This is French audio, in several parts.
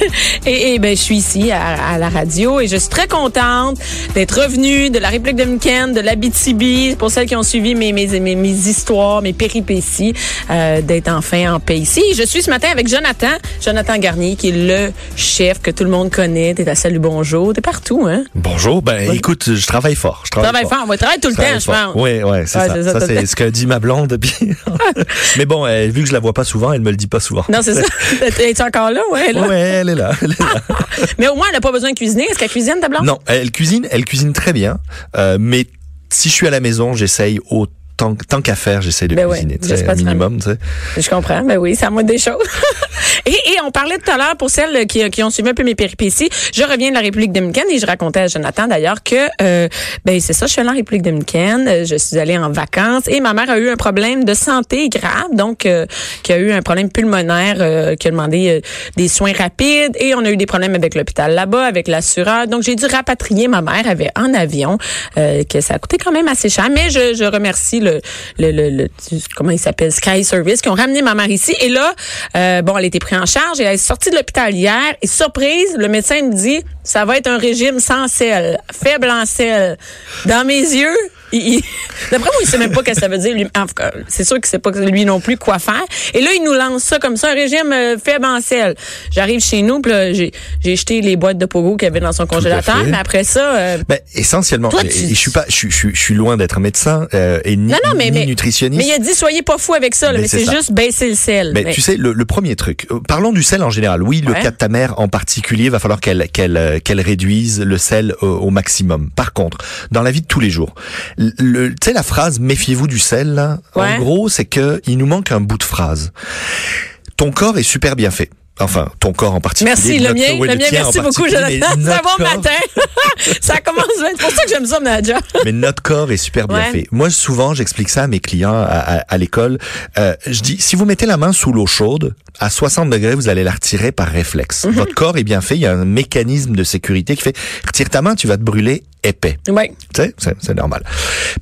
et, et ben, je suis ici à, à, la radio et je suis très contente d'être revenue de la République dominicaine, de l'Abitibi, pour celles qui ont suivi mes, mes, mes, mes histoires, mes péripéties, euh, d'être enfin en paix ici. Je suis ce matin avec Jonathan, Jonathan Garnier, qui est le chef que tout le monde connaît. T'es à Salut Bonjour, t'es partout, hein? Bonjour, ben écoute, je travaille fort. Je travaille, travaille fort. fort. Moi, je travaille tout le temps, je pense. Oui, oui, c'est ouais, ça. Ça, ça c'est ce que dit ma blonde. Mais bon, euh, vu que je la vois pas souvent, elle me le dit pas souvent. Non, c'est ça. Es-tu encore là? Ouais, là? Ouais, elle est là. Elle est là. mais au moins, elle n'a pas besoin de cuisiner. Est-ce qu'elle cuisine, ta blonde? Non, elle cuisine, elle cuisine très bien. Euh, mais si je suis à la maison, j'essaye autant tant, tant qu'à faire, j'essaie de ben cuisiner, ouais, un minimum, tu sais. Je comprends, ben oui, c'est à moi des choses. et, et on parlait tout à l'heure pour celles qui, qui ont suivi un peu mes péripéties. Je reviens de la République dominicaine et je racontais à Jonathan d'ailleurs que euh, ben c'est ça, je suis allée en République dominicaine, je suis allée en vacances et ma mère a eu un problème de santé grave, donc euh, qui a eu un problème pulmonaire, euh, qui a demandé euh, des soins rapides et on a eu des problèmes avec l'hôpital là-bas, avec l'assureur. Donc j'ai dû rapatrier ma mère, avait en avion, euh, que ça a coûté quand même assez cher, mais je, je remercie le le, le, le, comment il s'appelle? Sky Service qui ont ramené ma mère ici. Et là euh, bon elle a été prise en charge. Et elle est sortie de l'hôpital hier. Et surprise le médecin me dit ça va être un régime sans sel faible en sel. Dans mes yeux D'après moi, il sait même pas ce que ça veut dire. Lui. C'est sûr qu'il sait pas lui non plus quoi faire. Et là, il nous lance ça comme ça, un régime euh, faible en sel. J'arrive chez nous, puis j'ai jeté les boîtes de pogo qu'il avait dans son congélateur. Mais après ça, euh, ben, essentiellement, toi, tu... je suis pas, je, je, je suis loin d'être médecin euh, et ni, non, non, mais, ni nutritionniste. Mais il a dit soyez pas fou avec ça. Là, mais c'est juste baisser le sel. Mais, mais, tu sais, le, le, premier truc. Euh, parlons du sel en général. Oui, le ouais. cas de ta mère en particulier, va falloir qu'elle qu'elle qu'elle réduise le sel au, au, maximum. Par contre, dans la vie de tous les jours, tu sais la phrase méfiez-vous du sel là, ouais. en gros, c'est que il nous manque un bout de phrase. Ton corps est super bien fait. Enfin, ton corps en particulier. Merci, le mien, le, le mien, merci beaucoup, Jonathan. Ça va matin. ça commence C'est pour ça que j'aime ça, Nadja. mais notre corps est super bien ouais. fait. Moi, souvent, j'explique ça à mes clients à, à, à l'école. Euh, je dis, si vous mettez la main sous l'eau chaude, à 60 degrés, vous allez la retirer par réflexe. Mm -hmm. Votre corps est bien fait. Il y a un mécanisme de sécurité qui fait, retire ta main, tu vas te brûler épais. Sais, c'est normal.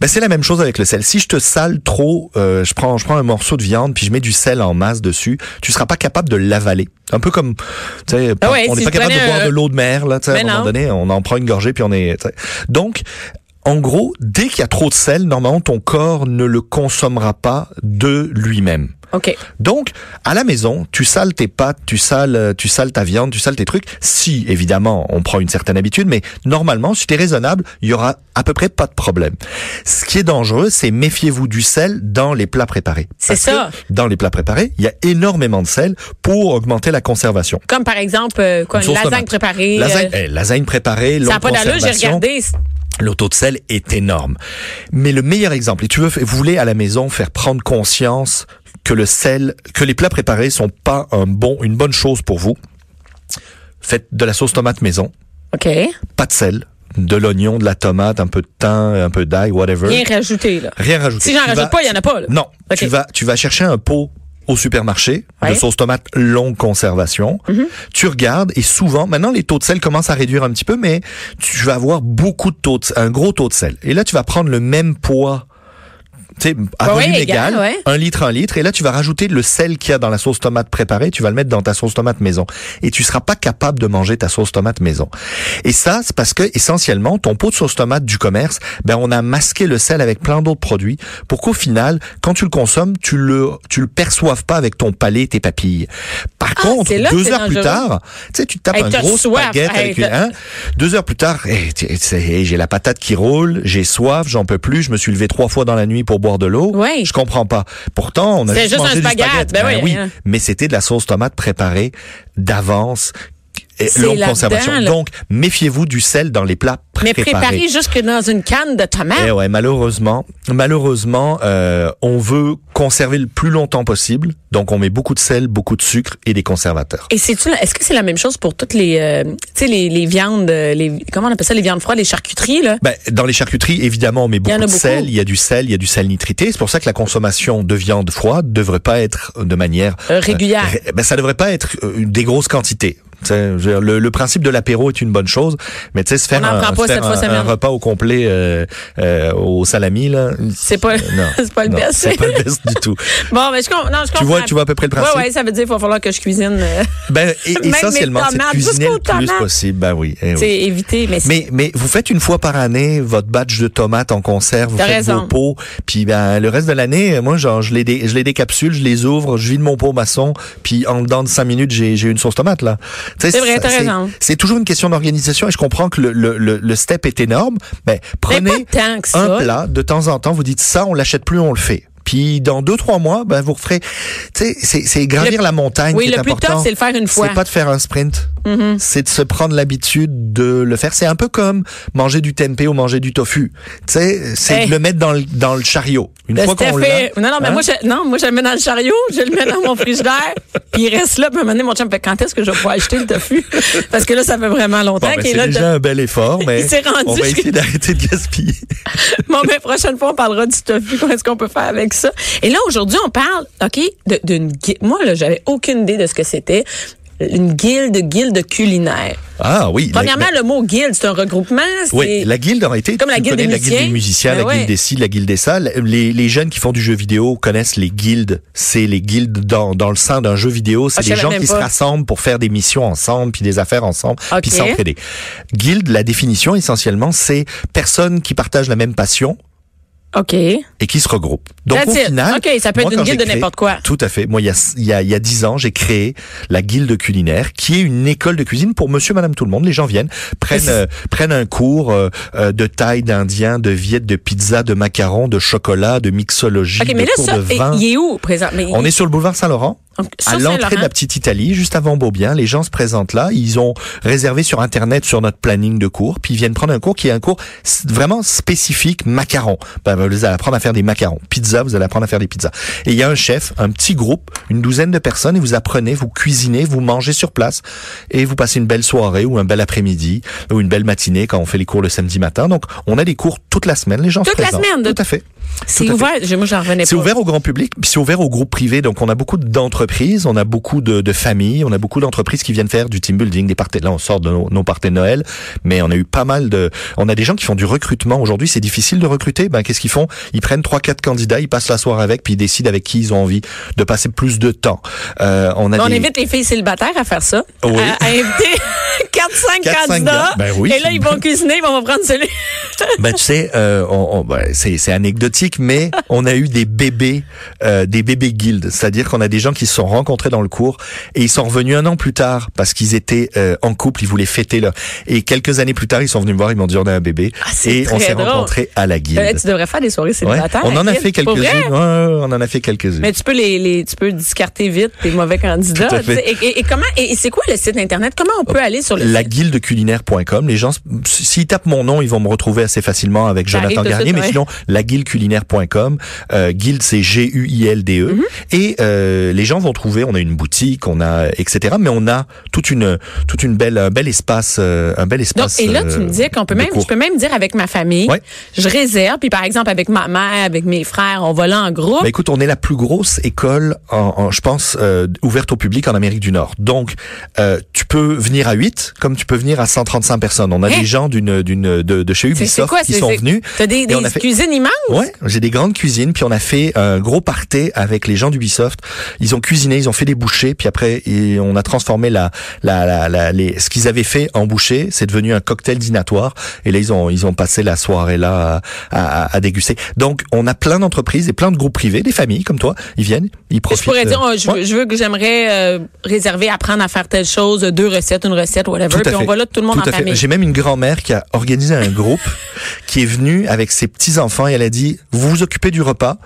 Ben, c'est la même chose avec le sel. Si je te sale trop, euh, je prends, je prends un morceau de viande puis je mets du sel en masse dessus, tu seras pas capable de l'avaler. Un peu comme, tu sais, ah ouais, on n'est si pas capable de boire de l'eau de mer, là, tu sais, à un moment donné, on en prend une gorgée puis on est, t'sais. donc, en gros, dès qu'il y a trop de sel, normalement, ton corps ne le consommera pas de lui-même. Okay. Donc, à la maison, tu sales tes pâtes, tu sales, tu sales ta viande, tu sales tes trucs. Si, évidemment, on prend une certaine habitude, mais normalement, si tu es raisonnable, il y aura à peu près pas de problème. Ce qui est dangereux, c'est méfiez-vous du sel dans les plats préparés. C'est ça. dans les plats préparés, il y a énormément de sel pour augmenter la conservation. Comme par exemple, euh, quoi, une, une lasagne préparée. Lasagne, euh... eh, lasagne préparée, Ça n'a pas d'allure, j'ai regardé le taux de sel est énorme. Mais le meilleur exemple, et tu veux, vous voulez à la maison faire prendre conscience que le sel, que les plats préparés sont pas un bon, une bonne chose pour vous. Faites de la sauce tomate maison. OK. Pas de sel. De l'oignon, de la tomate, un peu de thym, un peu d'ail, whatever. Rien rajouté, là. Rien rajouté. Si j'en rajoute pas, il y en a pas, là. Non. Okay. Tu vas, tu vas chercher un pot au supermarché ouais. de sauce tomate longue conservation. Mm -hmm. Tu regardes et souvent, maintenant les taux de sel commencent à réduire un petit peu, mais tu vas avoir beaucoup de taux de, un gros taux de sel. Et là, tu vas prendre le même poids tu sais, à ouais, volume égal, égal, ouais. un litre, un litre, et là tu vas rajouter le sel qu'il y a dans la sauce tomate préparée, tu vas le mettre dans ta sauce tomate maison, et tu seras pas capable de manger ta sauce tomate maison. Et ça, c'est parce que essentiellement, ton pot de sauce tomate du commerce, ben on a masqué le sel avec plein d'autres produits, pour qu'au final, quand tu le consommes, tu le, tu le perçoives pas avec ton palais, tes papilles. Par ah, contre, deux heures dangereux. plus tard, tu sais, tu te tapes hey, un gros soif, hey, avec une, hein, deux heures plus tard, hey, j'ai la patate qui roule, j'ai soif, j'en peux plus, je me suis levé trois fois dans la nuit pour boire de l'eau. Oui. Je comprends pas. Pourtant, on a juste, juste mangé un du spaghetti. Ben ben oui, oui. Mais c'était de la sauce tomate préparée d'avance longue conservation. Donc, méfiez-vous du sel dans les plats Mais préparés. préparé jusque dans une canne de tomates. Eh ouais, malheureusement, malheureusement, euh, on veut conserver le plus longtemps possible, donc on met beaucoup de sel, beaucoup de sucre et des conservateurs. Et c'est-tu, est-ce que c'est la même chose pour toutes les, euh, tu sais, les, les viandes, euh, les, comment on appelle ça, les viandes froides, les charcuteries, là? Ben, dans les charcuteries, évidemment, on met beaucoup de beaucoup. sel. Il y a du sel, il y a du sel nitrité. C'est pour ça que la consommation de viande froide devrait pas être de manière Euh, régulière. ré- ben, ça devrait pas être euh, des grosses quantités. Dire, Le, le principe de l'apéro est une bonne chose, mais tu sais, se faire, un, se faire un- un repas au complet euh, euh, au salami là, C'est pas, non, c'est pas le best. c'est pas le best du tout. Bon, mais je, non, je comprends. Tu vois, tu vois à peu près le principe. Ouais, ouais, ça veut dire qu'il va falloir que je cuisine. euh, Ben, et- Même essentiellement, c'est cuisiner le plus tomates. possible. Ben oui. eh oui. c'est éviter, mais, Mais, mais vous faites une fois par année votre batch de tomates en conserve, vous faites raison. vos pots, puis ben le reste de l'année, moi genre je les dé- je les décapsule, je les ouvre, je vide mon pot maçon, puis en dedans de cinq minutes j'ai j'ai une sauce tomate là. C'est vrai. C'est toujours une question d'organisation et je comprends que le, le, le, le step est énorme. Mais prenez un plat de temps en temps, vous dites ça, on l'achète plus, on le fait. Puis dans deux trois mois, ben vous referez. Tu sais, c'est c'est gravir Le- la montagne Oui, qui est le plus important. tough, c'est le faire une fois. C'est pas de faire un sprint. Mhm. C'est de se prendre l'habitude de le faire. C'est un peu comme manger du tempeh ou manger du tofu. Tu sais, c'est Hey. de le mettre dans le, dans le chariot. Une Le fois qu'on l'a. Non, non, mais hein? moi, je, non, moi, je le mets dans le chariot, je le mets dans mon frigidaire, puis il reste là, puis à un moment donné, mon chum fait, quand est-ce que je vais pouvoir acheter le tofu? Parce que là, ça fait vraiment Bon, longtemps ben, qu'il est c'est là. le déjà un bel effort, mais Il s'est rendu on va essayer d'arrêter de gaspiller. Bon, mais prochaine fois, on parlera du tofu. Qu'est-ce qu'on peut faire avec ça? Et là, aujourd'hui, on parle, OK, de- d'une. Moi, là, j'avais aucune idée de ce que c'était. Une guilde, guilde culinaire. Ah oui. la- Premièrement, le mot guilde, c'est un regroupement. Oui, la guilde aurait été. Comme la guilde des la guilde des musiciens, Ben la ouais. guilde des ci, la guilde des ça. Les, les jeunes qui font du jeu vidéo connaissent les guildes. C'est les guildes dans, dans le sein d'un jeu vidéo. C'est Ah, des gens qui se rassemblent pour faire des missions ensemble, puis des affaires ensemble, Ok. puis s'entraider. Guilde, la définition essentiellement, c'est personnes qui partagent la même passion OK. et qui se regroupent. Donc That's au it. final, OK, ça peut moi, être une guilde de n'importe quoi. Tout à fait. Moi, il y a il y a il y a dix ans, j'ai créé la guilde culinaire, qui est une école de cuisine pour Monsieur, Madame, tout le monde. Les gens viennent, prennent euh, prennent un cours euh, euh, de taille, d'indien, de viette, de pizza, de macarons, de chocolat, de mixologie, OK, mais de là, cours ça, de vin. il est où, présent? Mais On est sur le boulevard Saint-Laurent. Donc, À l'entrée de la petite Italie, juste avant Beaubien, les gens se présentent là. Ils ont réservé sur Internet, sur notre planning de cours, puis ils viennent prendre un cours qui est un cours vraiment spécifique macarons. Ben, vous allez apprendre à faire des macarons. Pizza, vous allez apprendre à faire des pizzas. Et il y a un chef, un petit groupe, une douzaine de personnes, et vous apprenez, vous cuisinez, vous mangez sur place, et vous passez une belle soirée ou un bel après-midi ou une belle matinée quand on fait les cours le samedi matin. Donc, on a des cours toute la semaine. Les gens se Toute la présentent. semaine, Tout à fait. C'est ouvert. Moi, j'en revenais pas. C'est ouvert au grand public, puis c'est ouvert au groupe privé. Donc, on a beaucoup d'entreprises, on a beaucoup de, de familles, on a beaucoup d'entreprises qui viennent faire du team building, des parties. Là, on sort de nos, nos parties de Noël, mais on a eu pas mal de. On a des gens qui font du recrutement. Aujourd'hui, c'est difficile de recruter. Ben, qu'est-ce qu'ils font? Ils prennent trois, quatre candidats, ils passent la soirée avec, puis ils décident avec qui ils ont envie de passer plus de temps. Euh, on a On des... invite les filles célibataires à faire ça. Oui. À, à inviter 4-5 Quatre, cinq candidats. Ben oui. Et là, ils vont cuisiner, ils vont prendre celui. Ben tu sais, euh, on, on- ben, c'est c'est anecdotique, mais on a eu des bébés, euh, des bébés guildes, c'est-à-dire qu'on a des gens qui se sont rencontrés dans le cours et ils sont revenus un an plus tard parce qu'ils étaient euh, en couple, ils voulaient fêter leur. Et quelques années plus tard, ils sont venus me voir, ils m'ont dit on a un bébé Ah, et on s'est rencontrés à la guilde. Euh, tu devrais faire des soirées Ouais. célibataires. On en a fait quelques-unes. Ouais, ouais, on en a fait quelques-unes. Mais tu peux les, les tu peux discarter vite tes mauvais candidats. Et- et comment et c'est quoi le site internet? Comment on peut aller sur le la site guildeculinaire.com. Les gens, s'ils tapent mon nom, ils vont me retrouver assez facilement avec Ça Jonathan Garnier. mais sinon, la guildeculinaire.com. Euh, guilde, c'est G-U-I-L-D-E. Mhm. Et euh, les gens vont trouver, on a une boutique, on a, etc. Mais on a toute une, toute une belle, un bel espace, euh, un bel Donc, espace. et là, tu euh, me dis qu'on peut même, je peux même dire avec ma famille, Ouais. je réserve, puis par exemple avec ma mère, avec mes frères, on va là en groupe. Ben écoute, on est la plus grosse école, en, en- je pense, euh, ouverte au public en Amérique du Nord. Donc, euh, tu peux venir à 8, comme tu peux venir à 135 personnes. On a Hein? des gens d'une, d'une, de, de chez Ubisoft quoi, qui sont venus. T'as des, des fait- cuisines immenses? Ouais, j'ai des grandes cuisines, puis on a fait un gros party avec les gens d'Ubisoft. Ils ont cuisiné, ils ont fait des bouchées, puis après et on a transformé la, la, la, la- les, ce qu'ils avaient fait en bouchée, c'est devenu un cocktail dînatoire. Et là ils ont ils ont passé la soirée là à, à, à déguster. Donc on a plein d'entreprises et plein de groupes privés, des familles comme toi, ils viennent, ils Je profitent. pourrais dire, euh, oh, je, veux, je veux que j'aimerais euh, réserver, apprendre à faire telle chose, deux recettes, une recette, whatever. Tout à puis on fait. va là tout le monde Tout en à fait. famille. J'ai même une grand-mère qui a organisé un groupe qui est venue avec ses petits-enfants et elle a dit, vous vous occupez du repas,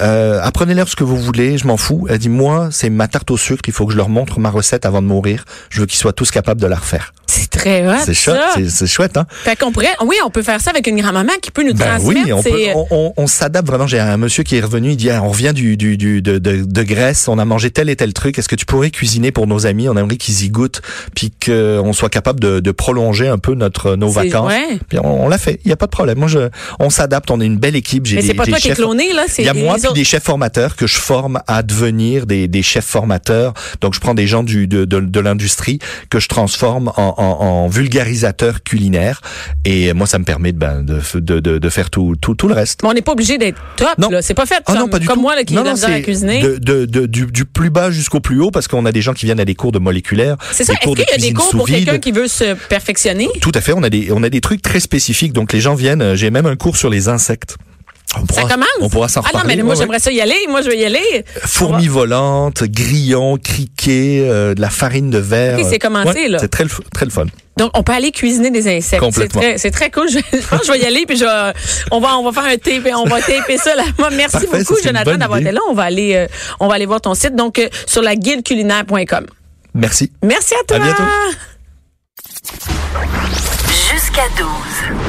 euh, apprenez-leur ce que vous voulez, je m'en fous. Elle dit, moi, c'est ma tarte au sucre, il faut que je leur montre ma recette avant de mourir. Je veux qu'ils soient tous capables de la refaire. C'est très hot, c'est chouette, c'est- hein? Fait qu'on pourrait, oui, on peut faire ça avec une grand-maman qui peut nous Ben transmettre. oui, on, peut, on, on- on s'adapte vraiment. J'ai un monsieur qui est revenu, il dit ah, on revient du, du, du de, de, de Grèce, on a mangé tel et tel truc. Est-ce que tu pourrais cuisiner pour nos amis? On aimerait qu'ils y goûtent, puis qu'on soit capable de, de prolonger un peu notre nos C'est- vacances. ouais. Puis on, l'a fait. Il y a pas de problème. Moi, je, on s'adapte. On est une belle équipe. J'ai Mais c'est pas des toi qui es cloné, là, c'est il y a moi puis autres. des chefs formateurs que je forme à devenir des, des chefs formateurs. Donc je prends des gens du, de, de, de l'industrie que je transforme en, en, en vulgarisateurs culinaires et moi ça me permet de, ben, de, de, de, de faire tout, tout, tout le reste. Mais on n'est pas obligé d'être top, Non. là. C'est pas fait Ah comme, non, pas du comme tout. moi, là, qui non, ai de non, à cuisiner. de, du, du plus bas jusqu'au plus haut parce qu'on a des gens qui viennent à des cours de moléculaire, C'est ça. Est-ce qu'il y a des cours pour quelqu'un qui veut se perfectionner? Tout à fait, on a des on a des trucs très spécifiques donc les gens viennent, euh, j'ai même un cours sur les insectes. On Ça pourra, commence? on pourra s'en Ah non, mais moi, Ouais, ouais. j'aimerais ça y aller. Moi, je veux y aller. Fourmis volantes, grillons, criquets, euh, de la farine de verre. C'est commencé, là. C'est très très le fun. Donc, on peut aller cuisiner des insectes. C'est Complètement. très, c'est très cool. Je, je pense que je vais y aller, puis je, vais- on va, on va faire un tape, on va taper ça là. Moi, merci Parfait, ça, beaucoup, Jonathan, d'avoir été là. On va aller, euh, on va aller voir ton site. Donc, euh, sur la guideculinaire.com. Merci. Merci à toi. À bientôt. Jusqu'à 12.